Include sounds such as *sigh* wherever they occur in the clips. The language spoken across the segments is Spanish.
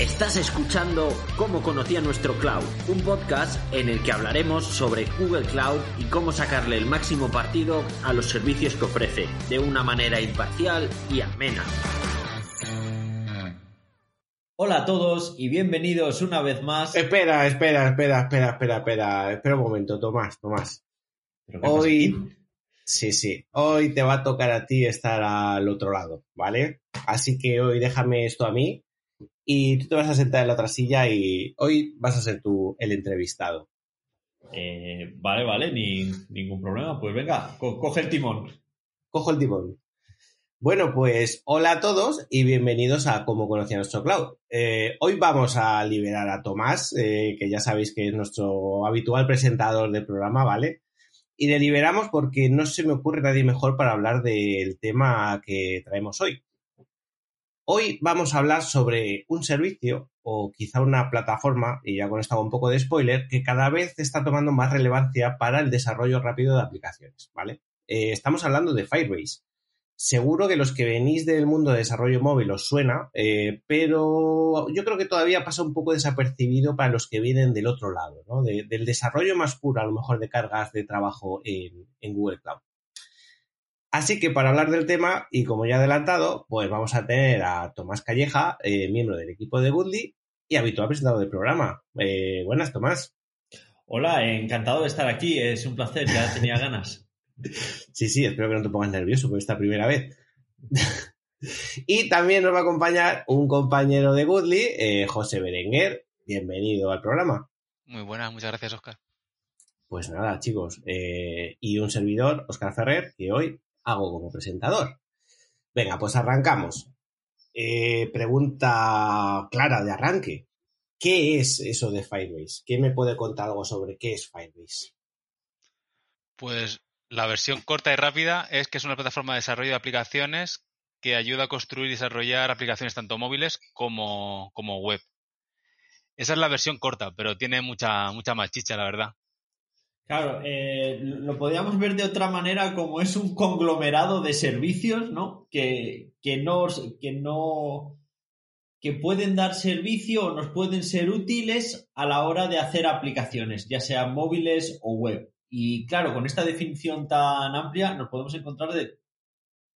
Estás escuchando Cómo conocía nuestro cloud, un podcast en el que hablaremos sobre Google Cloud y cómo sacarle el máximo partido a los servicios que ofrece, de una manera imparcial y amena. Hola a todos y bienvenidos una vez más. Espera, espera, espera, espera, espera, espera, espera un momento, Tomás, Tomás. Hoy, sí, sí, hoy te va a tocar a ti estar al otro lado, ¿vale? Así que hoy déjame esto a mí y tú te vas a sentar en la otra silla y hoy vas a ser tú el entrevistado. Eh, vale, vale, ni, ningún problema. Pues venga, coge el timón. Cojo el timón. Bueno, pues hola a todos y bienvenidos a Cómo conocía nuestro cloud. Eh, hoy vamos a liberar a Tomás, eh, que ya sabéis que es nuestro habitual presentador del programa, ¿vale? Y le liberamos porque no se me ocurre nadie mejor para hablar del tema que traemos hoy. Hoy vamos a hablar sobre un servicio o quizá una plataforma, y ya con esto hago un poco de spoiler, que cada vez está tomando más relevancia para el desarrollo rápido de aplicaciones, ¿vale? Eh, estamos hablando de Firebase. Seguro que los que venís del mundo de desarrollo móvil os suena, eh, pero yo creo que todavía pasa un poco desapercibido para los que vienen del otro lado, ¿no? del desarrollo más puro, a lo mejor, de cargas de trabajo en Google Cloud. Así que para hablar del tema, y como ya he adelantado, pues vamos a tener a Tomás Calleja, eh, miembro del equipo de Goodly y habitual presentador del programa. Eh, buenas, Tomás. Hola, encantado de estar aquí, es un placer, ya tenía ganas. *laughs* sí, sí, espero que no te pongas nervioso por esta primera vez. *laughs* y también nos va a acompañar un compañero de Goodly, eh, José Berenguer. Bienvenido al programa. Muy buenas, muchas gracias, Oscar. Pues nada, chicos, y un servidor, Oscar Ferrer, que hoy hago como presentador. Venga, pues arrancamos. Eh, pregunta clara de arranque. ¿Qué es eso de Firebase? ¿Quién me puede contar algo sobre qué es Firebase? Pues la versión corta y rápida es que es una plataforma de desarrollo de aplicaciones que ayuda a construir y desarrollar aplicaciones tanto móviles como, como web. Esa es la versión corta, pero tiene mucha, mucha más la verdad. Claro, eh, lo podríamos ver de otra manera como es un conglomerado de servicios, ¿no? Que, que, que no que pueden dar servicio o nos pueden ser útiles a la hora de hacer aplicaciones, ya sean móviles o web. Y claro, con esta definición tan amplia nos podemos encontrar de,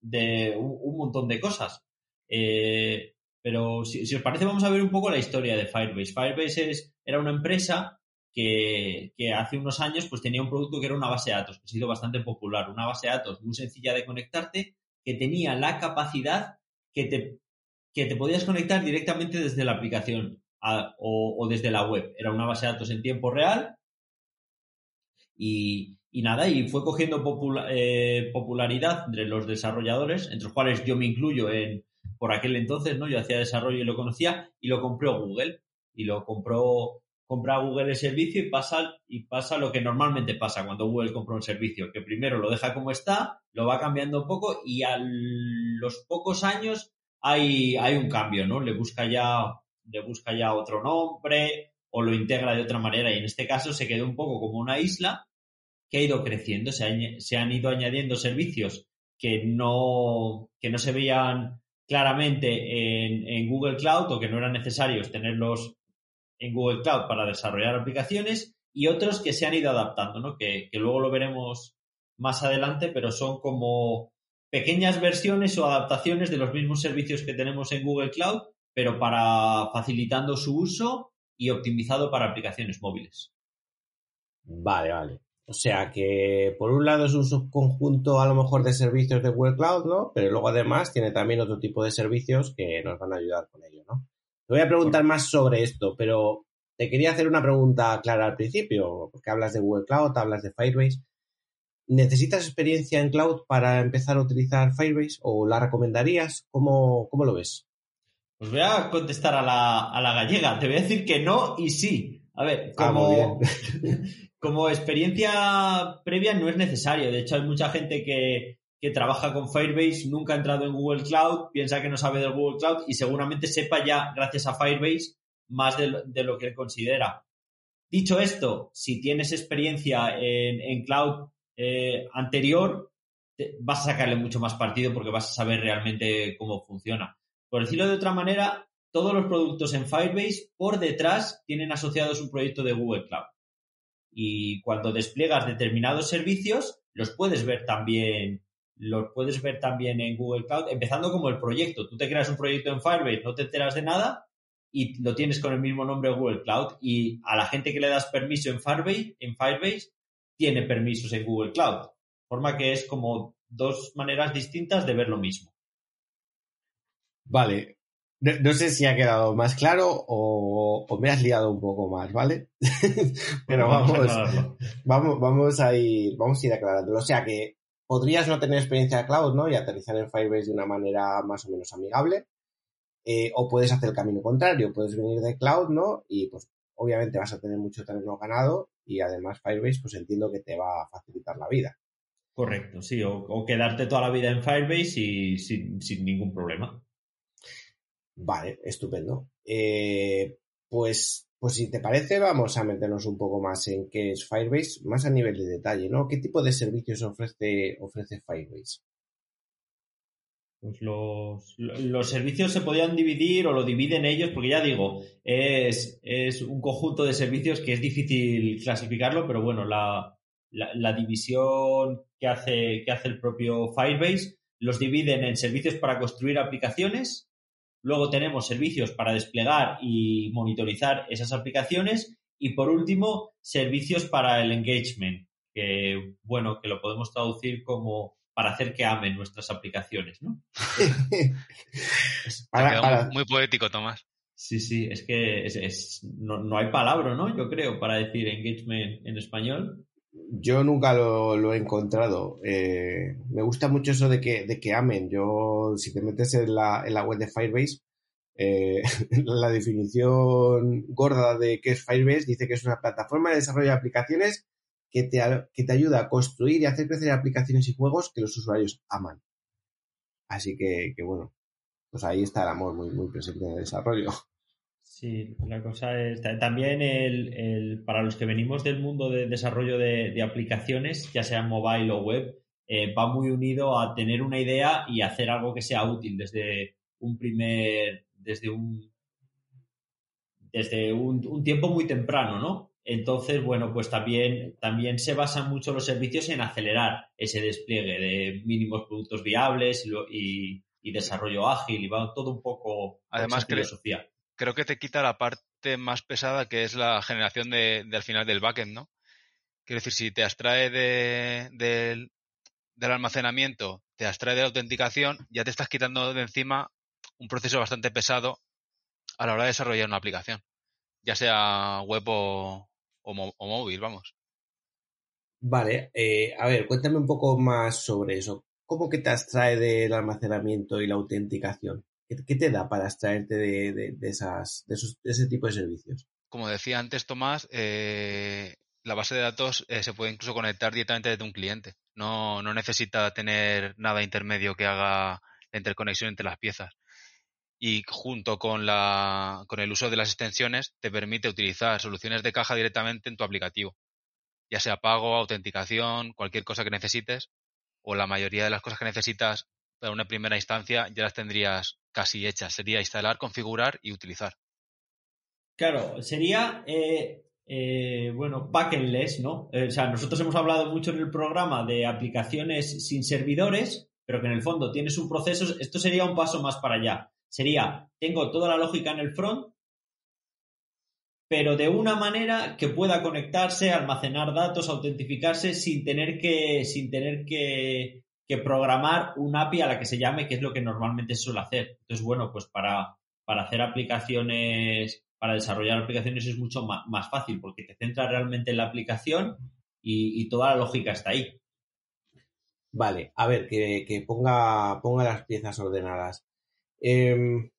de un, montón de cosas. Eh, pero si, si, os parece, vamos a ver un poco la historia de Firebase. Firebase es, era una empresa que, hace unos años pues tenía un producto que era una base de datos, que ha sido bastante popular, una base de datos muy sencilla de conectarte, que tenía la capacidad que te, que te podías conectar directamente desde la aplicación o, desde la web. Era una base de datos en tiempo real y, nada, y fue cogiendo eh, popularidad entre los desarrolladores, entre los cuales yo me incluyo en, por aquel entonces, ¿no? Yo hacía desarrollo y lo conocía y lo compró Google y lo compró compra Google el servicio y pasa, y pasa lo que normalmente pasa cuando Google compra un servicio, que primero lo deja como está, lo va cambiando un poco y a los pocos años hay, hay un cambio, ¿no? Le busca ya, le busca ya otro nombre o lo integra de otra manera y en este caso se quedó un poco como una isla que ha ido creciendo, se, se han ido añadiendo servicios que no, que no se veían claramente en, en Google Cloud o que no eran necesarios tenerlos en Google Cloud para desarrollar aplicaciones y otros que se han ido adaptando, ¿no? que, luego lo veremos más adelante, pero son como pequeñas versiones o adaptaciones de los mismos servicios que tenemos en Google Cloud, pero para facilitando su uso y optimizado para aplicaciones móviles. Vale, vale. O sea que por un lado es un subconjunto a lo mejor de servicios de Google Cloud, ¿no? Pero luego además tiene también otro tipo de servicios que nos van a ayudar con ello, ¿no? Te voy a preguntar más sobre esto, pero te quería hacer una pregunta clara al principio, porque hablas de Google Cloud, hablas de Firebase. ¿Necesitas experiencia en cloud para empezar a utilizar Firebase o la recomendarías? ¿Cómo, cómo lo ves? Pues voy a contestar a la, gallega. Te voy a decir que no y sí. A ver, ah, como, *laughs* como experiencia previa no es necesario. De hecho, hay mucha gente que, que trabaja con Firebase, nunca ha entrado en Google Cloud, piensa que no sabe del Google Cloud y seguramente sepa ya, gracias a Firebase, más de, lo que él considera. Dicho esto, si tienes experiencia en, cloud eh, anterior, vas a sacarle mucho más partido porque vas a saber realmente cómo funciona. Por decirlo de otra manera, todos los productos en Firebase por detrás tienen asociados un proyecto de Google Cloud. Y cuando despliegas determinados servicios, los puedes ver también, los puedes ver también en Google Cloud, empezando como el proyecto. Tú te creas un proyecto en Firebase, no te enteras de nada y lo tienes con el mismo nombre Google Cloud. Y a la gente que le das permiso en Firebase, en Firebase tiene permisos en Google Cloud. Forma que es como dos maneras distintas de ver lo mismo. Vale, no, sé si ha quedado más claro o, me has liado un poco más, ¿vale? *laughs* Pero vamos, vamos, vamos, a ir, vamos a ir aclarándolo. O sea que podrías no tener experiencia de cloud, ¿no? Y aterrizar en Firebase de una manera más o menos amigable. Eh, o puedes hacer el camino contrario, puedes venir de cloud, ¿no? Y pues obviamente vas a tener mucho terreno ganado y además Firebase pues entiendo que te va a facilitar la vida. Correcto, sí, o, quedarte toda la vida en Firebase y sin ningún problema. Vale, estupendo. Eh, pues, pues si te parece, vamos a meternos un poco más en qué es Firebase, más a nivel de detalle, ¿no? ¿Qué tipo de servicios ofrece, ofrece Firebase? Pues los, los, servicios se podían dividir o lo dividen ellos, porque ya digo, es, es, un conjunto de servicios que es difícil clasificarlo, pero bueno, la, la, división que hace, que hace el propio Firebase los dividen en servicios para construir aplicaciones, Luego tenemos servicios para desplegar y monitorizar esas aplicaciones. Y por último, servicios para el engagement, que bueno, que lo podemos traducir como para hacer que amen nuestras aplicaciones, ¿no? *laughs* muy poético, Tomás. Sí, sí, es que no, no, hay palabra, ¿no? Yo creo, para decir engagement en español. Yo nunca lo, he encontrado. Eh, me gusta mucho eso de que, de que amen. Yo, si te metes en la, en la web de Firebase, eh, *laughs* la definición gorda de qué es Firebase dice que es una plataforma de desarrollo de aplicaciones que te, que te ayuda a construir y hacer crecer aplicaciones y juegos que los usuarios aman. Así que, que bueno, pues ahí está el amor muy, muy presente en el desarrollo. Sí, la cosa es también el, para los que venimos del mundo de desarrollo de, aplicaciones, ya sea mobile o web, eh, va muy unido a tener una idea y hacer algo que sea útil desde un primer, desde un, desde un, tiempo muy temprano, ¿no? Entonces, bueno, pues también, también se basan mucho los servicios en acelerar ese despliegue de mínimos productos viables y, desarrollo ágil y va todo un poco Además, filosofía creo que te quita la parte más pesada que es la generación de, al final del backend, ¿no? Quiero decir, si te abstrae del almacenamiento, te abstrae de la autenticación, ya te estás quitando de encima un proceso bastante pesado a la hora de desarrollar una aplicación, ya sea web o, móvil, vamos. Vale, eh, a ver, cuéntame un poco más sobre eso. ¿Cómo que te abstrae del almacenamiento y la autenticación? ¿Qué, te da para extraerte de, esas, de, ese tipo de servicios? Como decía antes Tomás, eh, la base de datos eh, se puede incluso conectar directamente desde un cliente. No, no necesita tener nada intermedio que haga la interconexión entre las piezas. Y junto con, la, con el uso de las extensiones te permite utilizar soluciones de caja directamente en tu aplicativo. Ya sea pago, autenticación, cualquier cosa que necesites, o la mayoría de las cosas que necesitas para una primera instancia ya las tendrías casi hechas. Sería instalar, configurar y utilizar. Claro, sería, eh, eh, bueno, packendless, ¿no? Eh, o sea, nosotros hemos hablado mucho en el programa de aplicaciones sin servidores, pero que en el fondo tienes un proceso. Esto sería un paso más para allá. Sería, tengo toda la lógica en el front, pero de una manera que pueda conectarse, almacenar datos, autentificarse sin tener que, sin tener que que programar un API a la que se llame, que es lo que normalmente se suele hacer. Entonces, bueno, pues para, para hacer aplicaciones, para desarrollar aplicaciones es mucho más, fácil porque te centra realmente en la aplicación y, toda la lógica está ahí. Vale, a ver, que, ponga, ponga las piezas ordenadas. Em,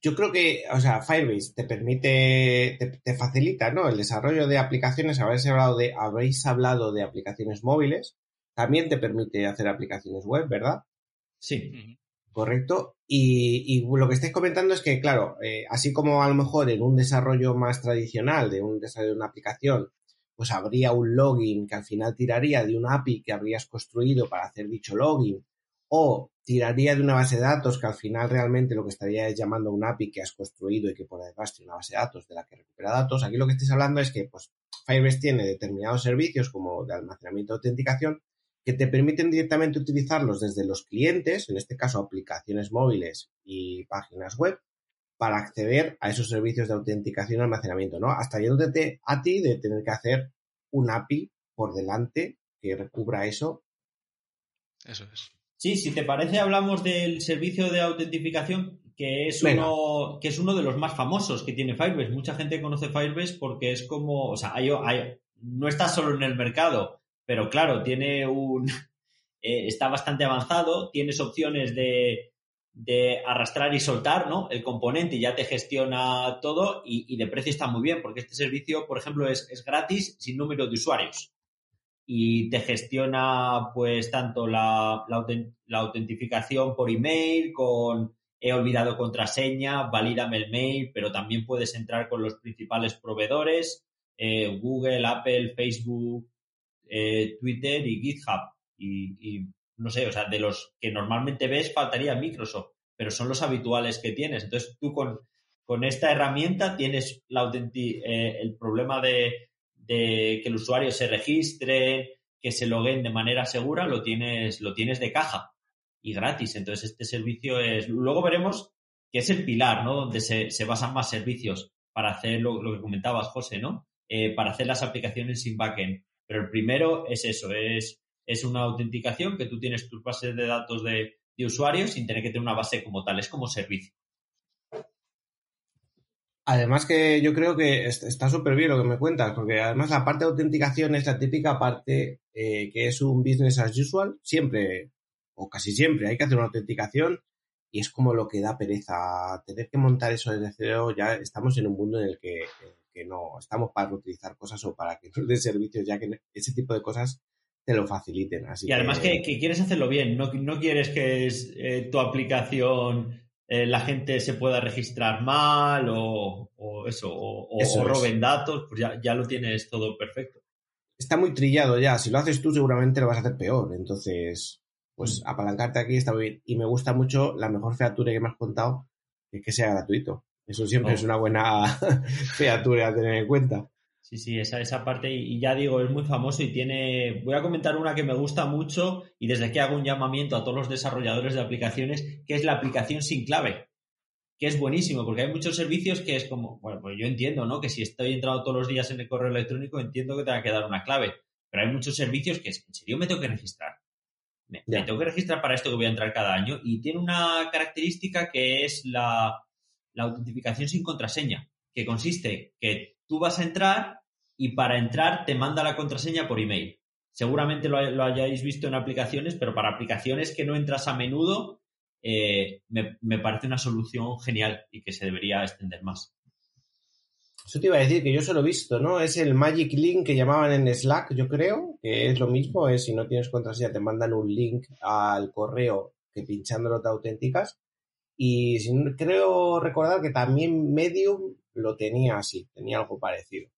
yo creo que, o sea, Firebase te permite, te, facilita, ¿no? El desarrollo de aplicaciones. Habéis hablado de, habéis hablado de aplicaciones móviles también te permite hacer aplicaciones web, ¿verdad? Sí. Correcto. Y, lo que estáis comentando es que, claro, eh, así como a lo mejor en un desarrollo más tradicional de un desarrollo de una aplicación, pues habría un login que al final tiraría de una API que habrías construido para hacer dicho login, o tiraría de una base de datos que al final realmente lo que estaría es llamando a un API que has construido y que por detrás tiene una base de datos de la que recupera datos. Aquí lo que estáis hablando es que pues, Firebase tiene determinados servicios como de almacenamiento de autenticación que te permiten directamente utilizarlos desde los clientes, en este caso aplicaciones móviles y páginas web, para acceder a esos servicios de autenticación y almacenamiento, ¿no? Hasta yéndote a ti de tener que hacer un API por delante que recubra eso. Eso es. Sí, si te parece, hablamos del servicio de autentificación, que es, uno, que es uno de los más famosos que tiene Firebase. Mucha gente conoce Firebase porque es como, o sea, no está solo en el mercado, pero claro, tiene un, *laughs* eh, está bastante avanzado, tienes opciones de, de arrastrar y soltar, ¿no? El componente ya te gestiona todo y, de precio está muy bien, porque este servicio, por ejemplo, es, es gratis sin número de usuarios y te gestiona pues tanto la, la, autentificación por email con he olvidado contraseña, valídame el mail, pero también puedes entrar con los principales proveedores, eh, Google, Apple, Facebook, eh, Twitter y GitHub. Y, no sé, o sea, de los que normalmente ves faltaría Microsoft, pero son los habituales que tienes. Entonces tú con, con esta herramienta tienes la eh, el problema de que el usuario se registre, que se loguen de manera segura, lo tienes, lo tienes de caja y gratis. Entonces, este servicio es. Luego veremos que es el pilar, ¿no? Donde se, basan más servicios para hacer lo, que comentabas, José, ¿no? Eh, para hacer las aplicaciones sin backend. Pero el primero es eso, es, es una autenticación que tú tienes tus bases de datos de, de usuarios sin tener que tener una base como tal, es como servicio. Además que yo creo que está súper bien lo que me cuentas, porque además la parte de autenticación es la típica parte eh, que es un business as usual, siempre o casi siempre hay que hacer una autenticación y es como lo que da pereza. Tener que montar eso desde cero, ya estamos en un mundo en el que, no estamos para utilizar cosas o para que nos den servicios, ya que ese tipo de cosas te lo faciliten. Así y además que, quieres hacerlo bien, no, no quieres que es, eh, tu aplicación eh, la gente se pueda registrar mal o, eso, o, roben datos, pues ya, lo tienes todo perfecto. Está muy trillado ya, si lo haces tú seguramente lo vas a hacer peor, entonces, pues mm. apalancarte aquí está bien. Y me gusta mucho la mejor feature que me has contado, es que sea gratuito. Eso siempre oh. es una buena *laughs* feature a tener en cuenta. Sí, sí, esa, esa parte, y, ya digo, es muy famoso y tiene. Voy a comentar una que me gusta mucho y desde aquí hago un llamamiento a todos los desarrolladores de aplicaciones, que es la aplicación sin clave, que es buenísimo, porque hay muchos servicios que es como, bueno, pues yo entiendo, ¿no? Que si estoy entrando todos los días en el correo electrónico, entiendo que te va a quedar una clave, pero hay muchos servicios que es, en serio me tengo que registrar. Me, me tengo que registrar para esto que voy a entrar cada año y tiene una característica que es la, la autentificación sin contraseña, que consiste que tú vas a entrar y para entrar te manda la contraseña por email. Seguramente lo, hayáis visto en aplicaciones, pero para aplicaciones que no entras a menudo, eh, me, parece una solución genial y que se debería extender más. Eso te iba a decir que yo se lo he visto, ¿no? Es el Magic Link que llamaban en Slack, yo creo, que es lo mismo, es si no tienes contraseña te mandan un link al correo que pinchándolo te auténticas. Y creo recordar que también Medium lo tenía así, tenía algo parecido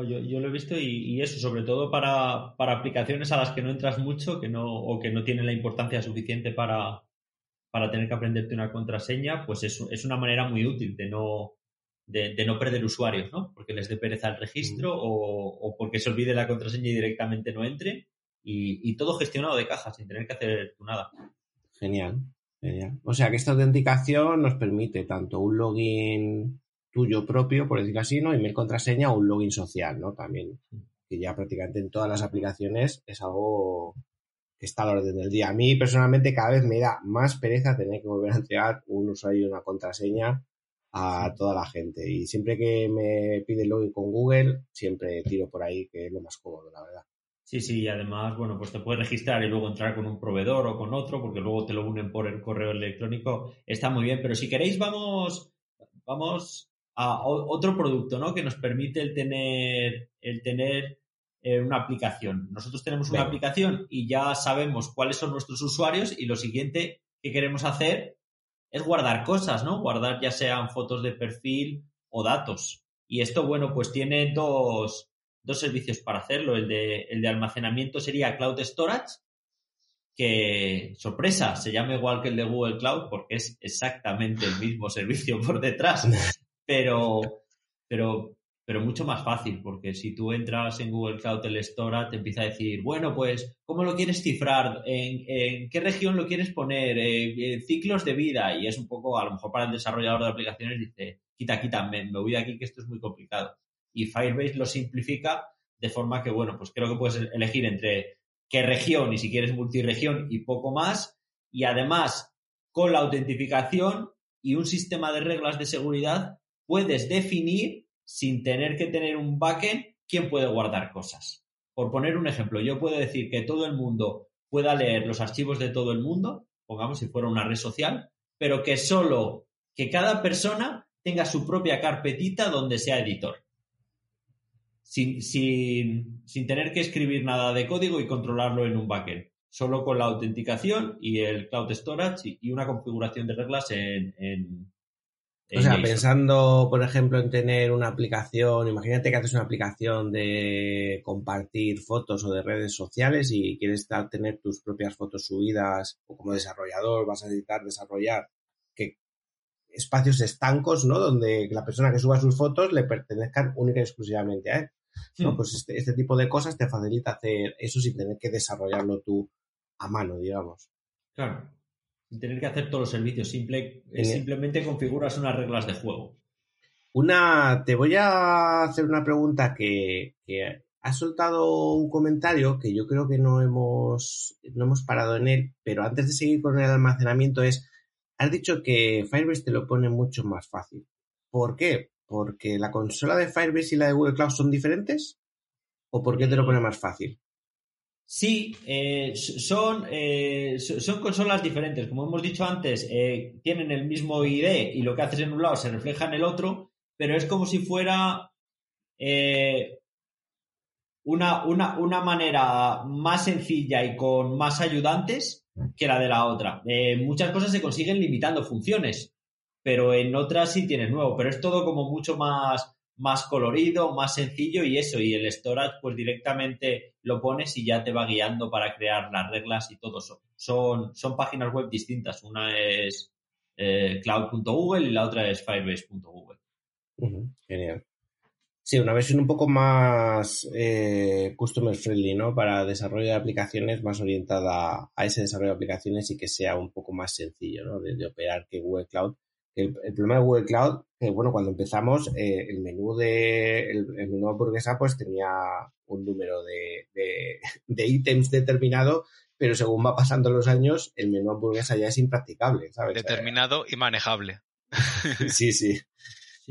yo, lo he visto y, eso, sobre todo para, aplicaciones a las que no entras mucho que no, o que no tienen la importancia suficiente para, tener que aprenderte una contraseña, pues es, es una manera muy útil de no, de, no perder usuarios, ¿no? Porque les dé pereza el registro o, porque se olvide la contraseña y directamente no entre. Y, y todo gestionado de caja, sin tener que hacer nada. Genial, genial. O sea que esta autenticación nos permite tanto un login tuyo propio, por decirlo así, ¿no? Email contraseña o un login social, ¿no? También, que ya prácticamente en todas las aplicaciones es algo que está a la orden del día. A mí personalmente cada vez me da más pereza tener que volver a entregar un usuario y una contraseña a toda la gente. Y siempre que me pide login con Google, siempre tiro por ahí, que es lo más cómodo, la verdad. Sí, sí, y además, bueno, pues te puedes registrar y luego entrar con un proveedor o con otro, porque luego te lo unen por el correo electrónico. Está muy bien, pero si queréis, vamos, vamos a otro producto, ¿no? Que nos permite el tener, el tener eh, una aplicación. Nosotros tenemos una aplicación y ya sabemos cuáles son nuestros usuarios y lo siguiente que queremos hacer es guardar cosas, ¿no? Guardar ya sean fotos de perfil o datos. Y esto, bueno, pues tiene dos, dos servicios para hacerlo. El de, el de almacenamiento sería Cloud Storage, que, sorpresa, se llama igual que el de Google Cloud porque es exactamente el mismo *laughs* servicio por detrás, pero, pero, pero mucho más fácil, porque si tú entras en Google Cloud el Store, te empieza a decir, bueno, pues, ¿cómo lo quieres cifrar? ¿En, qué región lo quieres poner? ciclos de vida. Y es un poco, a lo mejor para el desarrollador de aplicaciones dice, quita, quita, me, me voy de aquí que esto es muy complicado. Y Firebase lo simplifica de forma que, bueno, pues creo que puedes elegir entre qué región y si quieres multiregión y poco más. Y además, con la autentificación y un sistema de reglas de seguridad, puedes definir, sin tener que tener un backend, quién puede guardar cosas. Por poner un ejemplo, yo puedo decir que todo el mundo pueda leer los archivos de todo el mundo, pongamos si fuera una red social, pero que solo que cada persona tenga su propia carpetita donde sea editor sin, sin, tener que escribir nada de código y controlarlo en un backend, solo con la autenticación y el cloud storage y, una configuración de reglas en, en, o sea, pensando, por ejemplo, en tener una aplicación, imagínate que haces una aplicación de compartir fotos o de redes sociales y quieres tener tus propias fotos subidas o como desarrollador vas a necesitar desarrollar que espacios estancos, ¿no? Donde la persona que suba sus fotos le pertenezcan única y exclusivamente a él. ¿No? Pues este, este, tipo de cosas te facilita hacer eso sin tener que desarrollarlo tú a mano, digamos. Claro. Sin tener que hacer todos los servicios. Simple, simplemente configuras unas reglas de juego. Una, te voy a hacer una pregunta que, que has soltado un comentario que yo creo que no hemos, no hemos parado en él, pero antes de seguir con el almacenamiento es, has dicho que Firebase te lo pone mucho más fácil. ¿Por qué? ¿Porque la consola de Firebase y la de Google Cloud son diferentes? ¿O por qué te lo pone más fácil? Sí, eh, son, eh, son consolas diferentes. Como hemos dicho antes, eh, tienen el mismo ID y lo que haces en un lado se refleja en el otro, pero es como si fuera una, una, una, manera más sencilla y con más ayudantes que la de la otra. muchas cosas se consiguen limitando funciones pero en otras sí tienes nuevo, pero es todo como mucho más, más colorido, más sencillo y eso, y el storage pues directamente lo pones y ya te va guiando para crear las reglas y todo eso. Son, son páginas web distintas, una es eh, cloud.google y la otra es firebase.google. genial. Sí, una versión un poco más eh, customer friendly, ¿no? Para desarrollo de aplicaciones más orientada a ese desarrollo de aplicaciones y que sea un poco más sencillo, ¿no? de operar que Google Cloud el, problema de Google Cloud, que bueno, cuando empezamos, eh, el menú de el, menú hamburguesa pues tenía un número de, *laughs* de, ítems determinado, pero según va pasando los años, el menú hamburguesa ya es impracticable, ¿sabes? Determinado y manejable. *laughs* sí, sí,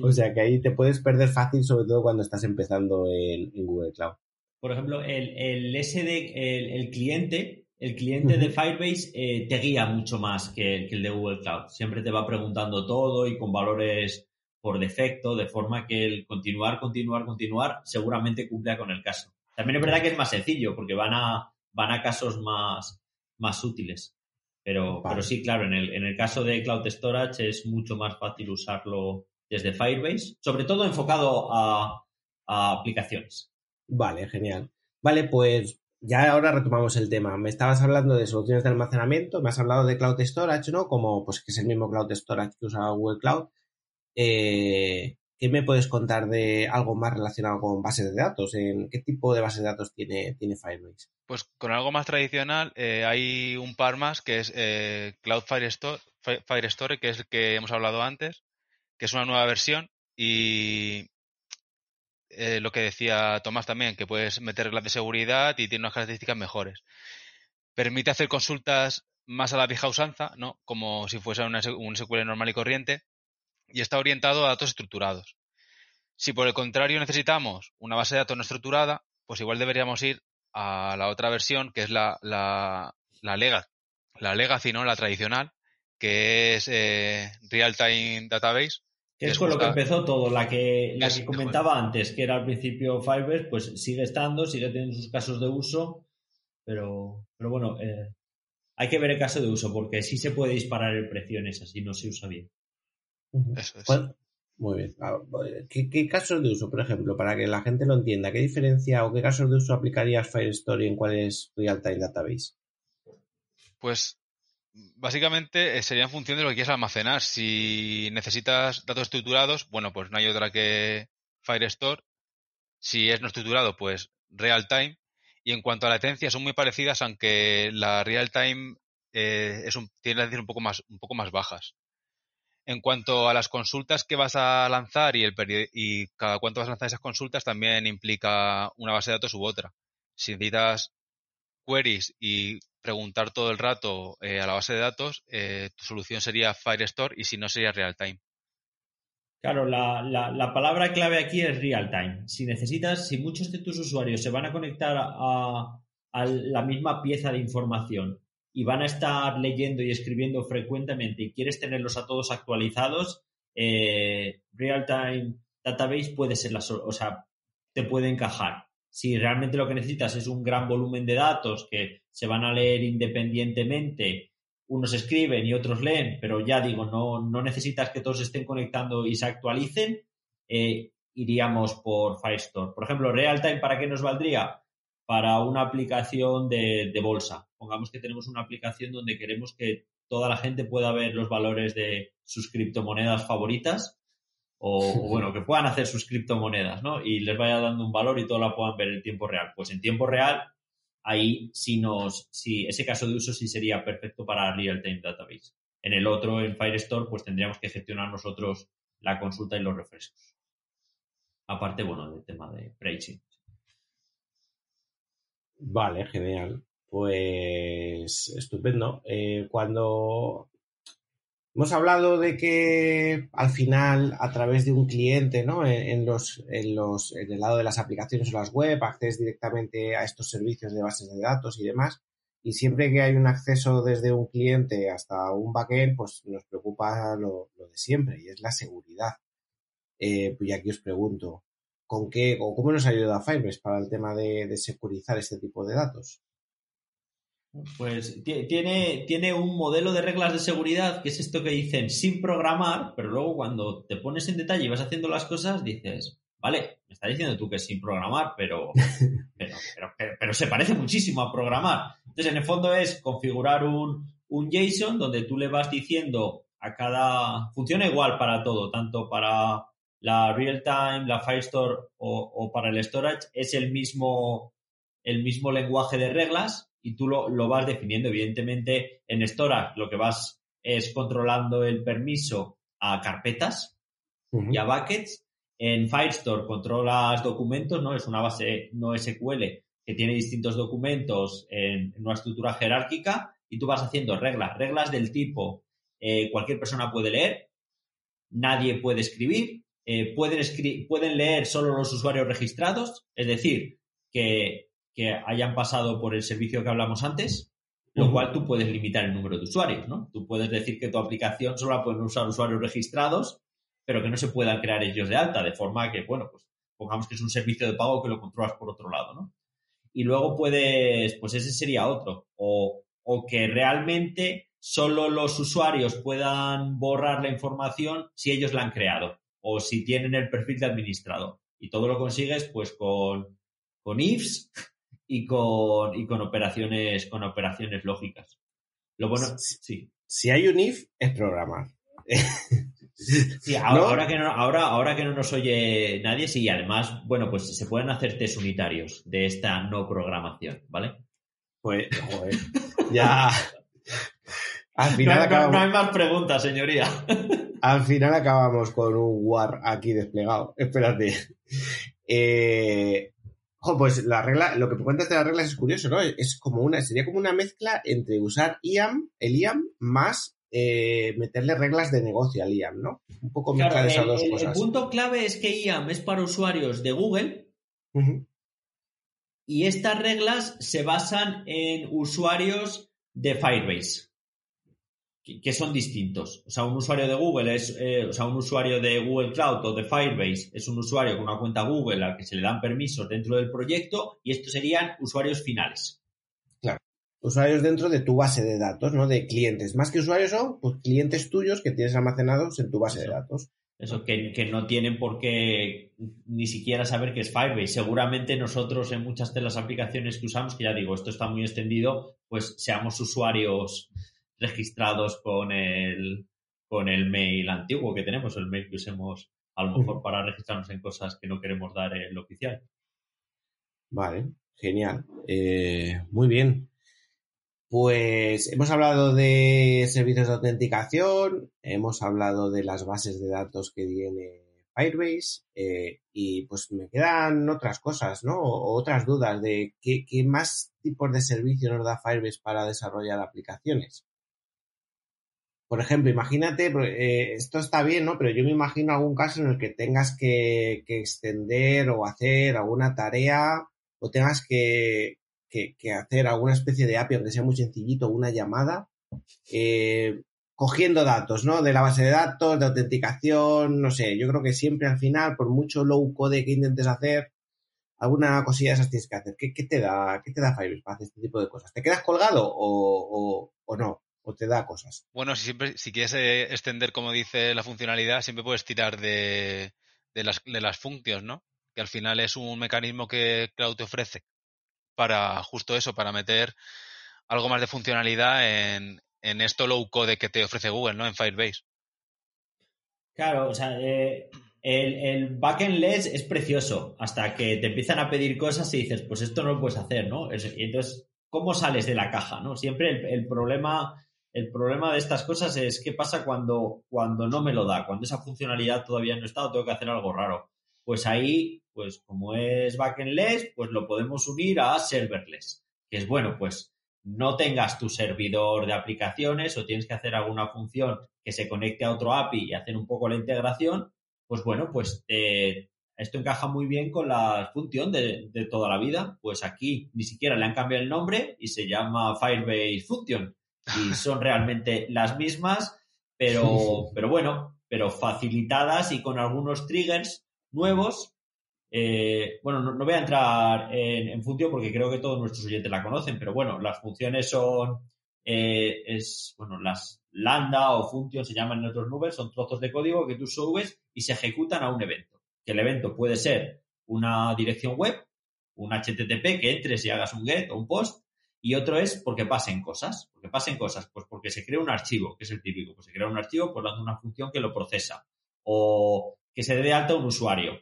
O sea que ahí te puedes perder fácil, sobre todo cuando estás empezando en, Google Cloud. Por ejemplo, el, el SD, el cliente, el cliente de Firebase eh, te guía mucho más que, el de Google Cloud. Siempre te va preguntando todo y con valores por defecto, de forma que el continuar, continuar, continuar seguramente cumpla con el caso. También es verdad que es más sencillo porque van a, van a casos más, más útiles. Pero, pero sí, claro, en el, en el caso de Cloud Storage es mucho más fácil usarlo desde Firebase, sobre todo enfocado a, a aplicaciones. Vale, genial. Vale, pues ya ahora retomamos el tema. Me estabas hablando de soluciones de almacenamiento, me has hablado de Cloud Storage, ¿no? Como pues que es el mismo Cloud Storage que usa Google Cloud. Eh, ¿Qué me puedes contar de algo más relacionado con bases de datos? ¿En qué tipo de bases de datos tiene, tiene Firebase? Pues con algo más tradicional eh, hay un par más que es eh, Cloud Firestore, Firestore, que es el que hemos hablado antes, que es una nueva versión y eh, lo que decía Tomás también, que puedes meter reglas de seguridad y tiene unas características mejores. Permite hacer consultas más a la vieja usanza, ¿no? Como si fuese un SQL normal y corriente, y está orientado a datos estructurados. Si por el contrario necesitamos una base de datos no estructurada, pues igual deberíamos ir a la otra versión, que es la, la, la, la Legacy, ¿no? La tradicional, que es eh, Real Time Database, es con lo que empezó todo, la que, la que comentaba antes, que era al principio Fiverr, pues sigue estando, sigue teniendo sus casos de uso, pero, pero bueno, eh, hay que ver el caso de uso, porque sí se puede disparar el precio en esa si no se usa bien. Eso es. muy bien. Ah, ¿Qué, casos de uso, por ejemplo, para que la gente lo entienda? ¿Qué diferencia o qué casos de uso aplicarías Firestore y en cuál es Real Time Database? Pues básicamente eh, sería en función de lo que quieras almacenar. Si necesitas datos estructurados, bueno, pues no hay otra que Firestore. Si es no estructurado, pues real time. Y en cuanto a latencia, son muy parecidas, aunque la real time eh, tiene decir un poco más, un poco más bajas. En cuanto a las consultas que vas a lanzar y, el y cada cuánto vas a lanzar esas consultas, también implica una base de datos u otra. Si necesitas queries y preguntar todo el rato eh, a la base de datos, eh, tu solución sería Firestore y si no sería real time. Claro, la, la, palabra clave aquí es real time. Si necesitas, si muchos de tus usuarios se van a conectar a, a la misma pieza de información y van a estar leyendo y escribiendo frecuentemente y quieres tenerlos a todos actualizados, eh, real time database puede ser la, o sea, te puede encajar si realmente lo que necesitas es un gran volumen de datos que se van a leer independientemente, unos escriben y otros leen, pero ya digo, no, no necesitas que todos estén conectando y se actualicen, eh, iríamos por Firestore. Por ejemplo, Realtime, ¿para qué nos valdría? Para una aplicación de, de bolsa. Pongamos que tenemos una aplicación donde queremos que toda la gente pueda ver los valores de sus criptomonedas favoritas o, bueno, que puedan hacer sus criptomonedas, ¿no? Y les vaya dando un valor y todo la puedan ver en tiempo real. Pues en tiempo real, ahí sí nos, ese caso de uso sí sería perfecto para Real Time Database. En el otro, en Firestore, pues tendríamos que gestionar nosotros la consulta y los refrescos. Aparte, bueno, del tema de pricing. Vale, genial. Pues estupendo. Eh, cuando Hemos hablado de que al final, a través de un cliente, ¿no? En, los, en, los, en el lado de las aplicaciones o las web, accedes directamente a estos servicios de bases de datos y demás. Y siempre que hay un acceso desde un cliente hasta un backend, pues nos preocupa lo, de siempre y es la seguridad. Eh, pues aquí os pregunto, ¿con qué o cómo nos ayuda Firebase para el tema de, de securizar este tipo de datos? Pues tiene, tiene un modelo de reglas de seguridad que es esto que dicen sin programar, pero luego cuando te pones en detalle y vas haciendo las cosas, dices, vale, me está diciendo tú que es sin programar, *laughs* pero, pero, pero, se parece muchísimo a programar. Entonces, en el fondo es configurar un, un JSON donde tú le vas diciendo a cada... Funciona igual para todo, tanto para la real time, la Firestore o, o para el storage, es el mismo, el mismo lenguaje de reglas y tú lo, lo vas definiendo. Evidentemente, en Storage lo que vas es controlando el permiso a carpetas y a buckets. En Firestore controlas documentos, ¿no? Es una base no SQL que tiene distintos documentos en, una estructura jerárquica y tú vas haciendo reglas, reglas del tipo eh, cualquier persona puede leer, nadie puede escribir, eh, pueden, pueden leer solo los usuarios registrados, es decir, que que hayan pasado por el servicio que hablamos antes, lo cual tú puedes limitar el número de usuarios, ¿no? Tú puedes decir que tu aplicación solo la pueden usar usuarios registrados, pero que no se puedan crear ellos de alta, de forma que, bueno, pues pongamos que es un servicio de pago que lo controlas por otro lado, ¿no? Y luego puedes, pues ese sería otro, o, o que realmente solo los usuarios puedan borrar la información si ellos la han creado o si tienen el perfil de administrador. Y todo lo consigues pues con, con ifs y con, y con operaciones, con operaciones lógicas. Lo bueno, sí. Si hay un if, es programar. *laughs* Sí, ahora, que no, ahora, ahora que no nos oye nadie, sí, además, bueno, pues se pueden hacer test unitarios de esta no programación, ¿vale? Pues, *laughs* joder, ya. Al final no, no, hay más preguntas, señoría. *laughs* Al final acabamos con un war aquí desplegado. Espérate. Eh, pues la regla, lo que cuentas de las reglas es curioso, ¿no? Es como una, sería como una mezcla entre usar IAM, el IAM, más eh, meterle reglas de negocio al IAM, ¿no? Un poco mezcla de esas dos cosas. El punto clave es que IAM es para usuarios de Google y estas reglas se basan en usuarios de Firebase que son distintos. O sea, un usuario de Google es, eh, o sea, un usuario de Google Cloud o de Firebase es un usuario con una cuenta Google al que se le dan permisos dentro del proyecto y estos serían usuarios finales. Claro. Usuarios dentro de tu base de datos, ¿no? De clientes. Más que usuarios son pues, clientes tuyos que tienes almacenados en tu base de datos. Eso, que, que, no tienen por qué ni siquiera saber qué es Firebase. Seguramente nosotros en muchas de las aplicaciones que usamos, que ya digo, esto está muy extendido, pues seamos usuarios registrados con el, con el mail antiguo que tenemos, el mail que usemos a lo mejor para registrarnos en cosas que no queremos dar el oficial. Vale, genial. Eh, muy bien. Pues hemos hablado de servicios de autenticación, hemos hablado de las bases de datos que tiene Firebase eh, y pues me quedan otras cosas, ¿no? O otras dudas de qué, qué, más tipos de servicios nos da Firebase para desarrollar aplicaciones. Por ejemplo, imagínate, eh, esto está bien, ¿no? Pero yo me imagino algún caso en el que tengas que, extender o hacer alguna tarea o tengas que, que, hacer alguna especie de API, aunque sea muy sencillito, una llamada, eh, cogiendo datos, ¿no? De la base de datos, de autenticación, no sé, yo creo que siempre al final, por mucho low code que intentes hacer, alguna cosilla de esas tienes que hacer. ¿Qué, te da, qué te da Firebase para hacer este tipo de cosas? ¿Te quedas colgado o, no? ¿O te da cosas? Bueno, si siempre, si quieres eh, extender, como dice la funcionalidad, siempre puedes tirar de, de las, de las funciones, ¿no? Que al final es un mecanismo que Cloud te ofrece para justo eso, para meter algo más de funcionalidad en, en esto low code que te ofrece Google, ¿no? En Firebase. Claro, o sea, eh, el, el backend less es precioso hasta que te empiezan a pedir cosas y dices, pues esto no lo puedes hacer, ¿no? y entonces, ¿cómo sales de la caja, no? Siempre el, el, problema, el problema de estas cosas es qué pasa cuando, cuando no me lo da, cuando esa funcionalidad todavía no está o tengo que hacer algo raro. Pues ahí pues como es backendless, pues lo podemos unir a serverless, que es bueno, pues no tengas tu servidor de aplicaciones o tienes que hacer alguna función que se conecte a otro API y hacer un poco la integración, pues bueno, pues eh, esto encaja muy bien con la función de, de, toda la vida. Pues aquí ni siquiera le han cambiado el nombre y se llama Firebase Function. Y son *laughs* realmente las mismas, pero, pero bueno, pero facilitadas y con algunos triggers nuevos eh, bueno, no, voy a entrar en, función porque creo que todos nuestros oyentes la conocen, pero bueno, las funciones son, eh, es, bueno, las lambda o función se llaman en otros nubes, son trozos de código que tú subes y se ejecutan a un evento. Que el evento puede ser una dirección web, un HTTP que entres y hagas un get o un post, y otro es porque pasen cosas. porque pasen cosas? Pues porque se crea un archivo, que es el típico. Pues se crea un archivo, pues hace una función que lo procesa. O que se dé de alta un usuario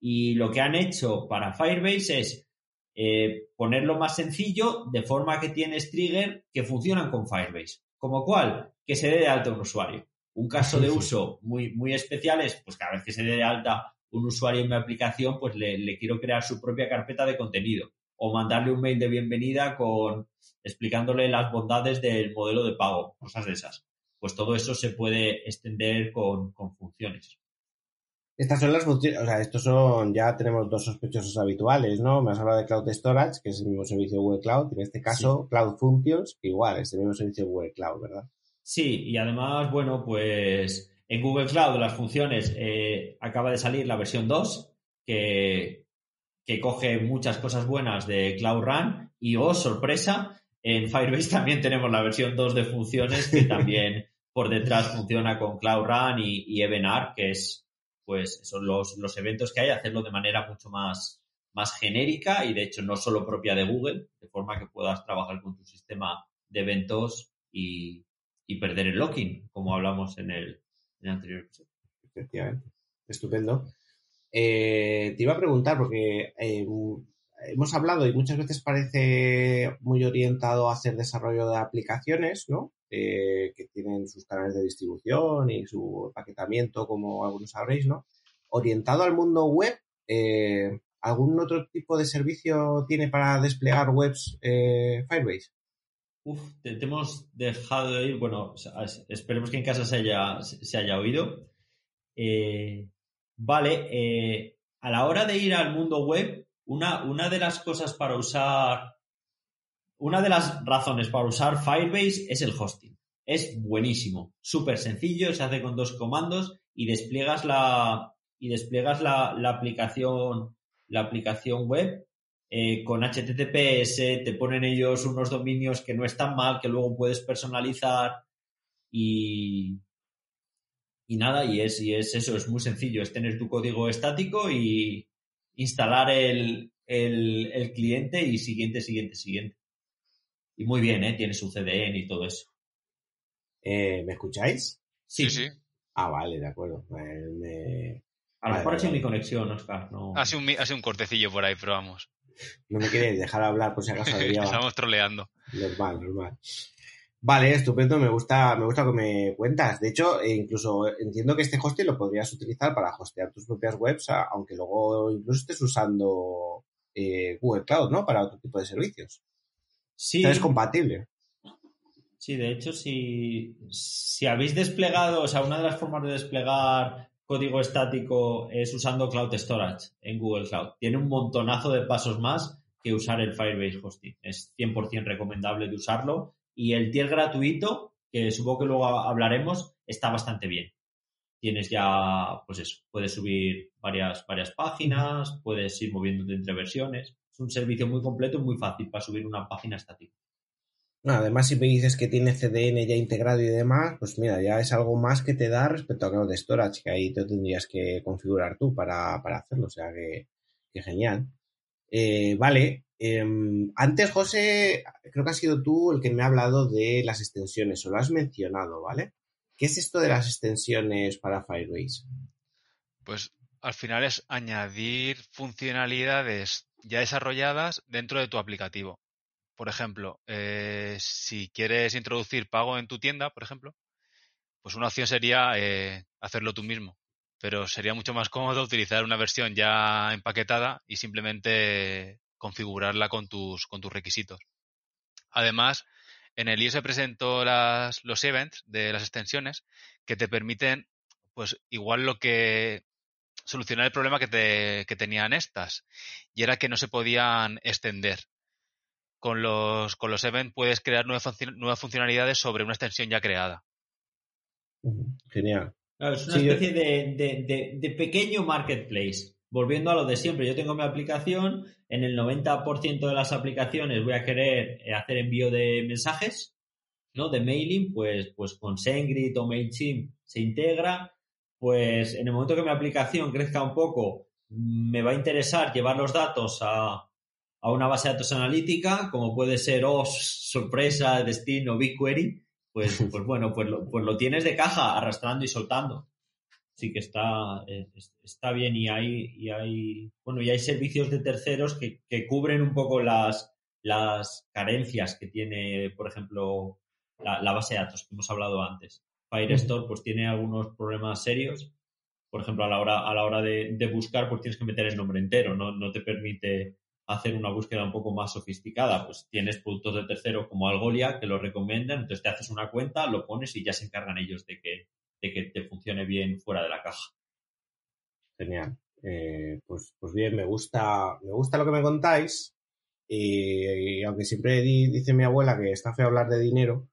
y lo que han hecho para Firebase es eh, ponerlo más sencillo de forma que tienes trigger que funcionan con Firebase. ¿Como cuál? Que se dé de alta un usuario. Un caso de uso muy, muy especial es, pues cada vez que se dé de alta un usuario en mi aplicación, pues le, le quiero crear su propia carpeta de contenido o mandarle un mail de bienvenida con explicándole las bondades del modelo de pago, cosas de esas. Pues todo eso se puede extender con, con funciones. Estas son las funciones, o sea, estos son, ya tenemos dos sospechosos habituales, ¿no? Me has hablado de Cloud Storage, que es el mismo servicio de Google Cloud, en este caso Cloud Functions, que igual es el mismo servicio de Google Cloud, ¿verdad? Sí, y además, bueno, pues en Google Cloud las funciones eh, acaba de salir la versión 2, que, que coge muchas cosas buenas de Cloud Run, y oh, sorpresa, en Firebase *laughs* también tenemos la versión 2 de funciones que *laughs* también por detrás funciona con Cloud Run y, y Evenar, que es pues son los, los eventos que hay, hacerlo de manera mucho más, más genérica y de hecho no solo propia de Google, de forma que puedas trabajar con tu sistema de eventos y, perder el locking, como hablamos en el, anterior episodio. Efectivamente. Estupendo. Eh, te iba a preguntar, porque eh, hemos hablado y muchas veces parece muy orientado a hacer desarrollo de aplicaciones, ¿no? Eh, que tienen sus canales de distribución y su paquetamiento, como algunos sabréis, ¿no? Orientado al mundo web, eh, ¿algún otro tipo de servicio tiene para desplegar webs Firebase? Uf, te, hemos dejado de ir, bueno, esperemos que en casa se haya, se haya oído. Vale, a la hora de ir al mundo web, una, una de las cosas para usar, una de las razones para usar Firebase es el hosting. Es buenísimo, súper sencillo, se hace con dos comandos y despliegas la, y despliegas la, la aplicación, la aplicación web eh, con HTTPS, te ponen ellos unos dominios que no están mal, que luego puedes personalizar y, y nada, y es, y es eso, es muy sencillo, es tener tu código estático y instalar el, el, cliente y siguiente, siguiente, siguiente. Y muy bien, ¿eh? Tiene su CDN y todo eso. Eh, ¿Me escucháis? Sí, sí. Ah, vale, de acuerdo. Me... A lo mejor ha sido mi conexión, Oscar. No... Ha, sido un, ha sido un cortecillo por ahí, pero vamos. No me queréis dejar hablar por si acaso. *laughs* Estamos troleando. Normal, normal. Vale, estupendo, me gusta, me gusta que me cuentas. De hecho, eh, incluso entiendo que este hosting lo podrías utilizar para hostear tus propias webs, aunque luego incluso estés usando eh, Google Cloud, ¿no? Para otro tipo de servicios. Sí. es compatible. Sí, de hecho, si, si habéis desplegado, o sea, una de las formas de desplegar código estático es usando Cloud Storage en Google Cloud. Tiene un montonazo de pasos más que usar el Firebase Hosting. Es 100% recomendable de usarlo y el tier gratuito, que supongo que luego hablaremos, está bastante bien. Tienes ya, pues eso, puedes subir varias, varias páginas, puedes ir moviéndote entre versiones. Es un servicio muy completo y muy fácil para subir una página estática. además, si me dices que tiene CDN ya integrado y demás, pues mira, ya es algo más que te da respecto a Cloud Storage, que ahí te tendrías que configurar tú para, hacerlo. O sea que, que genial. Eh, vale, Em, antes, José, creo que has sido tú el que me ha hablado de las extensiones, o lo has mencionado, ¿vale? ¿Qué es esto de las extensiones para Firebase? Pues al final es añadir funcionalidades ya desarrolladas dentro de tu aplicativo. Por ejemplo, eh, si quieres introducir pago en tu tienda, por ejemplo, pues una opción sería eh, hacerlo tú mismo. Pero sería mucho más *laughs* cómodo utilizar una versión ya empaquetada y simplemente configurarla con tus, con tus requisitos. Además, en el IO se presentó las, los events de las extensiones que te permiten, pues igual lo que solucionar el problema que, te, que tenían estas y era que no se podían extender. Con los, con los events puedes crear nuevas, nuevas funcionalidades sobre una extensión ya creada. Genial. es una especie de, pequeño marketplace volviendo a lo de siempre, yo tengo mi aplicación, en el 90% de las aplicaciones voy a querer eh, hacer envío de mensajes, ¿no? De mailing, pues, pues con SendGrid o MailChimp se integra, pues en el momento que mi aplicación crezca un poco, me va a interesar llevar los datos a, a una base de datos analítica, como puede ser OS, sorpresa, destino, BigQuery, pues, *laughs* pues bueno, pues pues lo tienes de caja, arrastrando y soltando sí que está, eh, está bien y hay, y hay, bueno, y hay servicios de terceros que, cubren un poco las, las carencias que tiene, por ejemplo, la, base de datos que hemos hablado antes. Firestore pues tiene algunos problemas serios. Por ejemplo, a la hora, a la hora de, buscar, pues tienes que meter el nombre entero, ¿no? no te permite hacer una búsqueda un poco más sofisticada. Pues tienes productos de tercero como Algolia que lo recomiendan, entonces te haces una cuenta, lo pones y ya se encargan ellos de que, de que te funcione bien fuera de la caja. Genial. Eh, pues, pues bien, me gusta, me gusta lo que me contáis. Y, aunque siempre dice mi abuela que está feo hablar de dinero,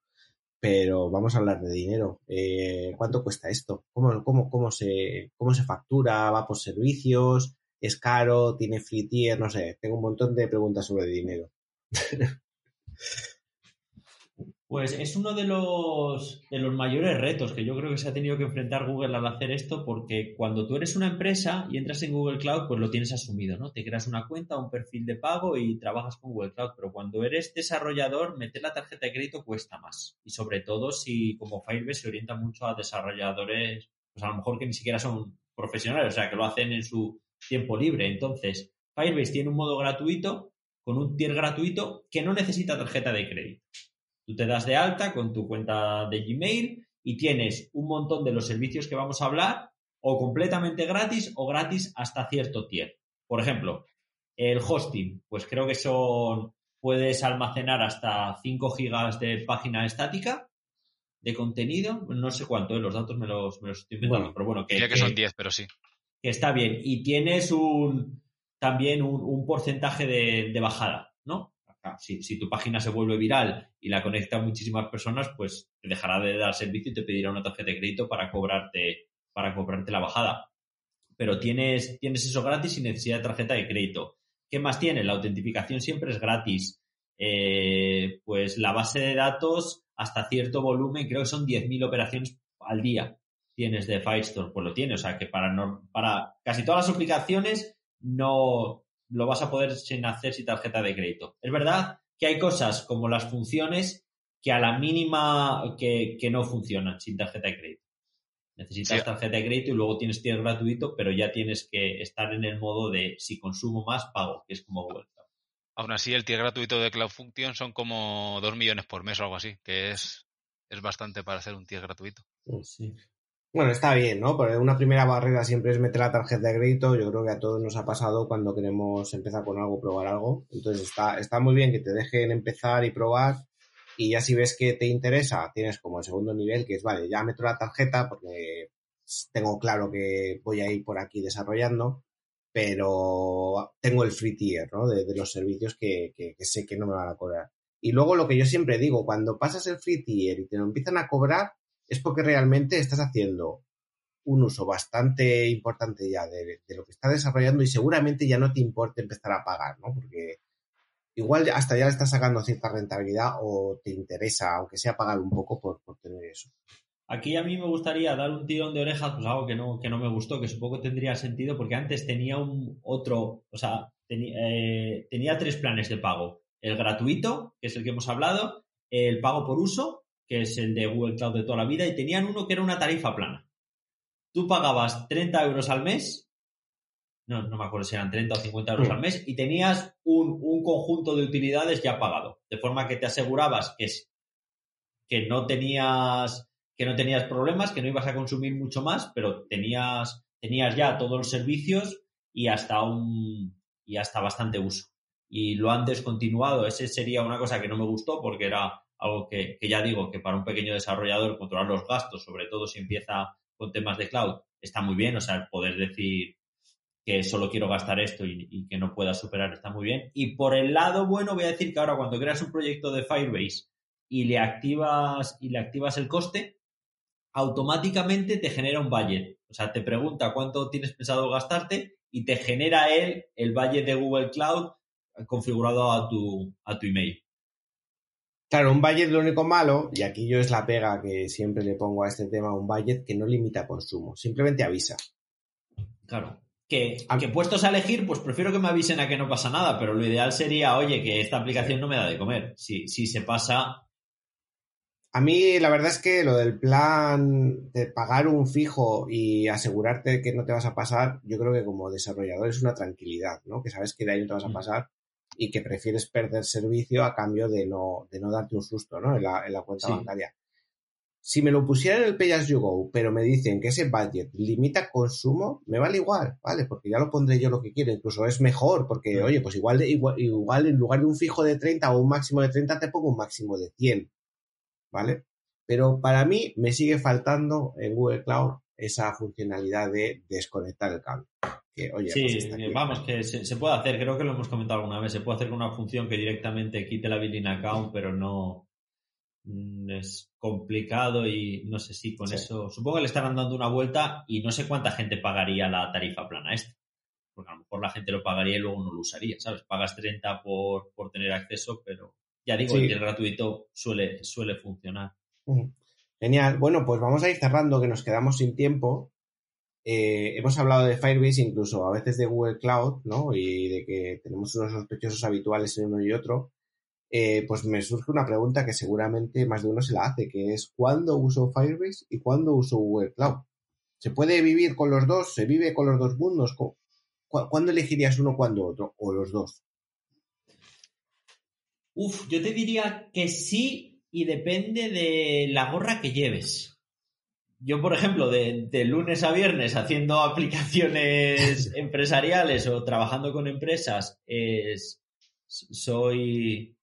pero vamos a hablar de dinero. Eh, ¿Cuánto cuesta esto? ¿Cómo, cómo, cómo, se, ¿Cómo se factura? ¿Va por servicios? ¿Es caro? ¿Tiene free tier? No sé, tengo un montón de preguntas sobre dinero. *laughs* Pues es uno de los, de los mayores retos que yo creo que se ha tenido que enfrentar Google al hacer esto, porque cuando tú eres una empresa y entras en Google Cloud, pues lo tienes asumido, ¿no? Te creas una cuenta, un perfil de pago y trabajas con Google Cloud, pero cuando eres desarrollador, meter la tarjeta de crédito cuesta más. Y sobre todo si como Firebase se orienta mucho a desarrolladores, pues a lo mejor que ni siquiera son profesionales, o sea, que lo hacen en su tiempo libre. Entonces, Firebase tiene un modo gratuito con un tier gratuito que no necesita tarjeta de crédito. Tú te das de alta con tu cuenta de Gmail y tienes un montón de los servicios que vamos a hablar o completamente gratis o gratis hasta cierto tier. Por ejemplo, el hosting, pues creo que son, puedes almacenar hasta 5 gigas de página estática de contenido, no sé cuánto, ¿eh? los datos me los, me los estoy inventando, pero bueno, que, que, son 10, pero sí. Que está bien. Y tienes un también un, porcentaje de bajada, ¿no? Si, tu página se vuelve viral y la conecta a muchísimas personas, pues te dejará de dar servicio y te pedirá una tarjeta de crédito para cobrarte, para cobrarte la bajada. Pero tienes, tienes eso gratis sin necesidad de tarjeta de crédito. ¿Qué más tiene? La autentificación siempre es gratis. Eh, pues la base de datos hasta cierto volumen, creo que son 10.000 operaciones al día. tienes de Firestore, pues lo tiene. O sea que para, no, para casi todas las aplicaciones no lo vas a poder sin hacer sin tarjeta de crédito. Es verdad que hay cosas como las funciones que a la mínima que, que no funcionan sin tarjeta de crédito. Necesitas tarjeta de crédito y luego tienes tier gratuito, pero ya tienes que estar en el modo de si consumo más, pago, que es como Google Cloud. Aún así, el tier gratuito de Cloud Function son como 2 millones por mes o algo así, que es, es bastante para hacer un tier gratuito. Sí. Bueno, está bien, ¿no? Porque una primera barrera siempre es meter la tarjeta de crédito. Yo creo que a todos nos ha pasado cuando queremos empezar con algo, probar algo. Entonces está, está muy bien que te dejen empezar y probar. Y ya si ves que te interesa, tienes como el segundo nivel, que es, vale, ya meto la tarjeta porque tengo claro que voy a ir por aquí desarrollando, pero tengo el free tier, ¿no? De, los servicios que, que, que sé que no me van a cobrar. Y luego lo que yo siempre digo, cuando pasas el free tier y te lo empiezan a cobrar, es porque realmente estás haciendo un uso bastante importante ya de, lo que está desarrollando y seguramente ya no te importe empezar a pagar, ¿no? Porque igual hasta ya le estás sacando cierta rentabilidad o te interesa, aunque sea pagar un poco por, tener eso. Aquí a mí me gustaría dar un tirón de orejas, pues algo que no, que no me gustó, que supongo tendría sentido, porque antes tenía un otro, o sea, eh, tenía tres planes de pago. El gratuito, que es el que hemos hablado, el pago por uso que es el de Google Cloud de toda la vida, y tenían uno que era una tarifa plana. Tú pagabas 30 euros al mes, no, no me acuerdo si eran 30 o 50 euros al mes, y tenías un, conjunto de utilidades ya pagado, de forma que te asegurabas que, es, que, no tenías, que no tenías problemas, que no ibas a consumir mucho más, pero tenías, tenías ya todos los servicios y hasta un y hasta bastante uso. Y lo han descontinuado. Ese sería una cosa que no me gustó porque era algo que, ya digo que para un pequeño desarrollador controlar los gastos, sobre todo si empieza con temas de cloud, está muy bien, o sea, poder decir que solo quiero gastar esto y, que no pueda superar está muy bien. Y por el lado bueno voy a decir que ahora cuando creas un proyecto de Firebase y le activas y le activas el coste, automáticamente te genera un budget. O sea, te pregunta cuánto tienes pensado gastarte y te genera él el budget de Google Cloud configurado a tu, a tu email. Claro, un budget lo único malo, y aquí yo es la pega que siempre le pongo a este tema, un budget que no limita consumo, simplemente avisa. Claro. Que, que puestos a elegir, pues prefiero que me avisen a que no pasa nada, pero lo ideal sería, oye, que esta aplicación no me da de comer. Si, si se pasa. A mí la verdad es que lo del plan de pagar un fijo y asegurarte que no te vas a pasar, yo creo que como desarrollador es una tranquilidad, ¿no? Que sabes que de ahí no te vas a mm. pasar y que prefieres perder servicio a cambio de no, de no darte un susto ¿no? en, la, en la cuenta bancaria. Si me lo pusiera en el Pay As You Go, pero me dicen que ese budget limita consumo, me vale igual, ¿vale? Porque ya lo pondré yo lo que quiero. Incluso es mejor, porque, mm. oye, pues igual, igual, igual en lugar de un fijo de 30 o un máximo de 30, te pongo un máximo de 100, ¿vale? Pero para mí me sigue faltando en Google Cloud esa funcionalidad de desconectar el cable sí, pues vamos, que se, puede hacer, creo que lo hemos comentado alguna vez, se puede hacer con una función que directamente quite la billing account, pero no mm, es complicado y no sé si con eso, supongo que le estarán dando una vuelta y no sé cuánta gente pagaría la tarifa plana esta. Porque a lo mejor la gente lo pagaría y luego no lo usaría, ¿sabes? Pagas 30 por, por tener acceso, pero ya digo, que el gratuito suele, suele funcionar. Genial. Bueno, pues vamos a ir cerrando, que nos quedamos sin tiempo. Eh, hemos hablado de Firebase, incluso a veces de Google Cloud, ¿no? Y de que tenemos unos sospechosos habituales en uno y otro. Eh, pues me surge una pregunta que seguramente más de uno se la hace, que es ¿cuándo uso Firebase y cuándo uso Google Cloud? ¿Se puede vivir con los dos? ¿Se vive con los dos mundos? ¿Cuándo elegirías uno, cuándo otro? ¿O los dos? Uf, yo te diría que sí y depende de la gorra que lleves yo, por ejemplo, de, lunes a viernes haciendo *laughs* aplicaciones empresariales o trabajando con empresas, es, soy,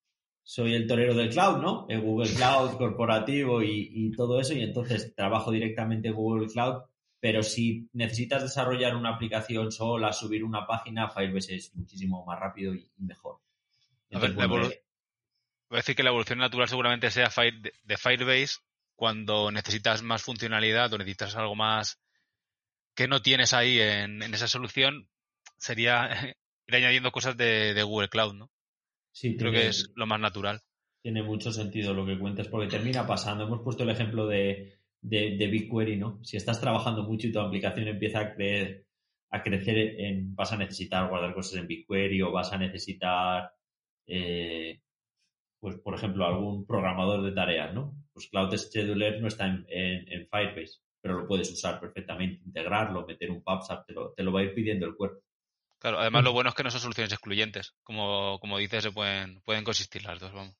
soy el torero del cloud, ¿no? El Google Cloud corporativo y, todo eso, y entonces trabajo directamente en Google Cloud, pero si necesitas desarrollar una aplicación sola, subir una página, Firebase es muchísimo más rápido y, mejor. a ver, voy a decir que la evolución natural seguramente sea de Firebase cuando necesitas más funcionalidad o necesitas algo más que no tienes ahí en, esa solución, sería *laughs* ir añadiendo cosas de, Google Cloud, ¿no? Sí, creo que es lo más natural. Tiene mucho sentido lo que cuentas, porque termina pasando. Hemos puesto el ejemplo de, de, BigQuery, ¿no? Si estás trabajando mucho y tu aplicación empieza a, creer, a crecer, en, vas a necesitar guardar cosas en BigQuery o vas a necesitar, eh, pues por ejemplo, algún programador de tareas, ¿no? Pues Cloud Scheduler no está en, Firebase, pero lo puedes usar perfectamente, integrarlo, meter un PubSub, te lo, te lo va a ir pidiendo el cuerpo. Claro, además lo bueno es que no son soluciones excluyentes. Como, como dices, se pueden, pueden consistir las dos, vamos.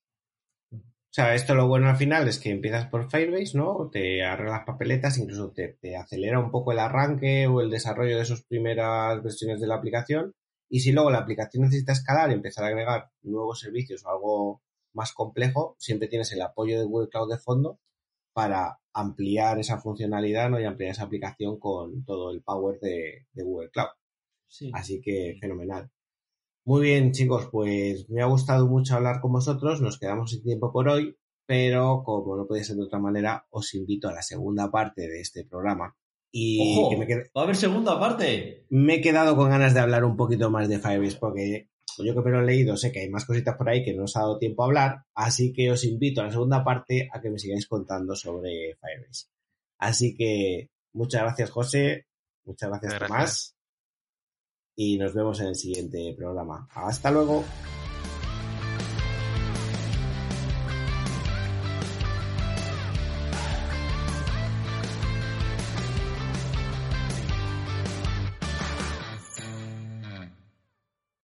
O sea, esto lo bueno al final es que empiezas por Firebase, ¿no? Te arreglas papeletas, incluso te, acelera un poco el arranque o el desarrollo de sus primeras versiones de la aplicación. Y si luego la aplicación necesita escalar y empezar a agregar nuevos servicios o algo más complejo, siempre tienes el apoyo de Google Cloud de fondo para ampliar esa funcionalidad ¿no? y ampliar esa aplicación con todo el power de, Google Cloud. Así que fenomenal. Muy bien, chicos, pues me ha gustado mucho hablar con vosotros. Nos quedamos sin tiempo por hoy, pero como no puede ser de otra manera, os invito a la segunda parte de este programa. Y ¡Ojo! ¿Va a haber segunda parte? Me he quedado con ganas de hablar un poquito más de Firebase porque yo que me lo he leído sé que hay más cositas por ahí que no os ha dado tiempo a hablar, así que os invito a la segunda parte a que me sigáis contando sobre Firebase. Así que muchas gracias José, muchas gracias, gracias. Tomás y nos vemos en el siguiente programa. Hasta luego.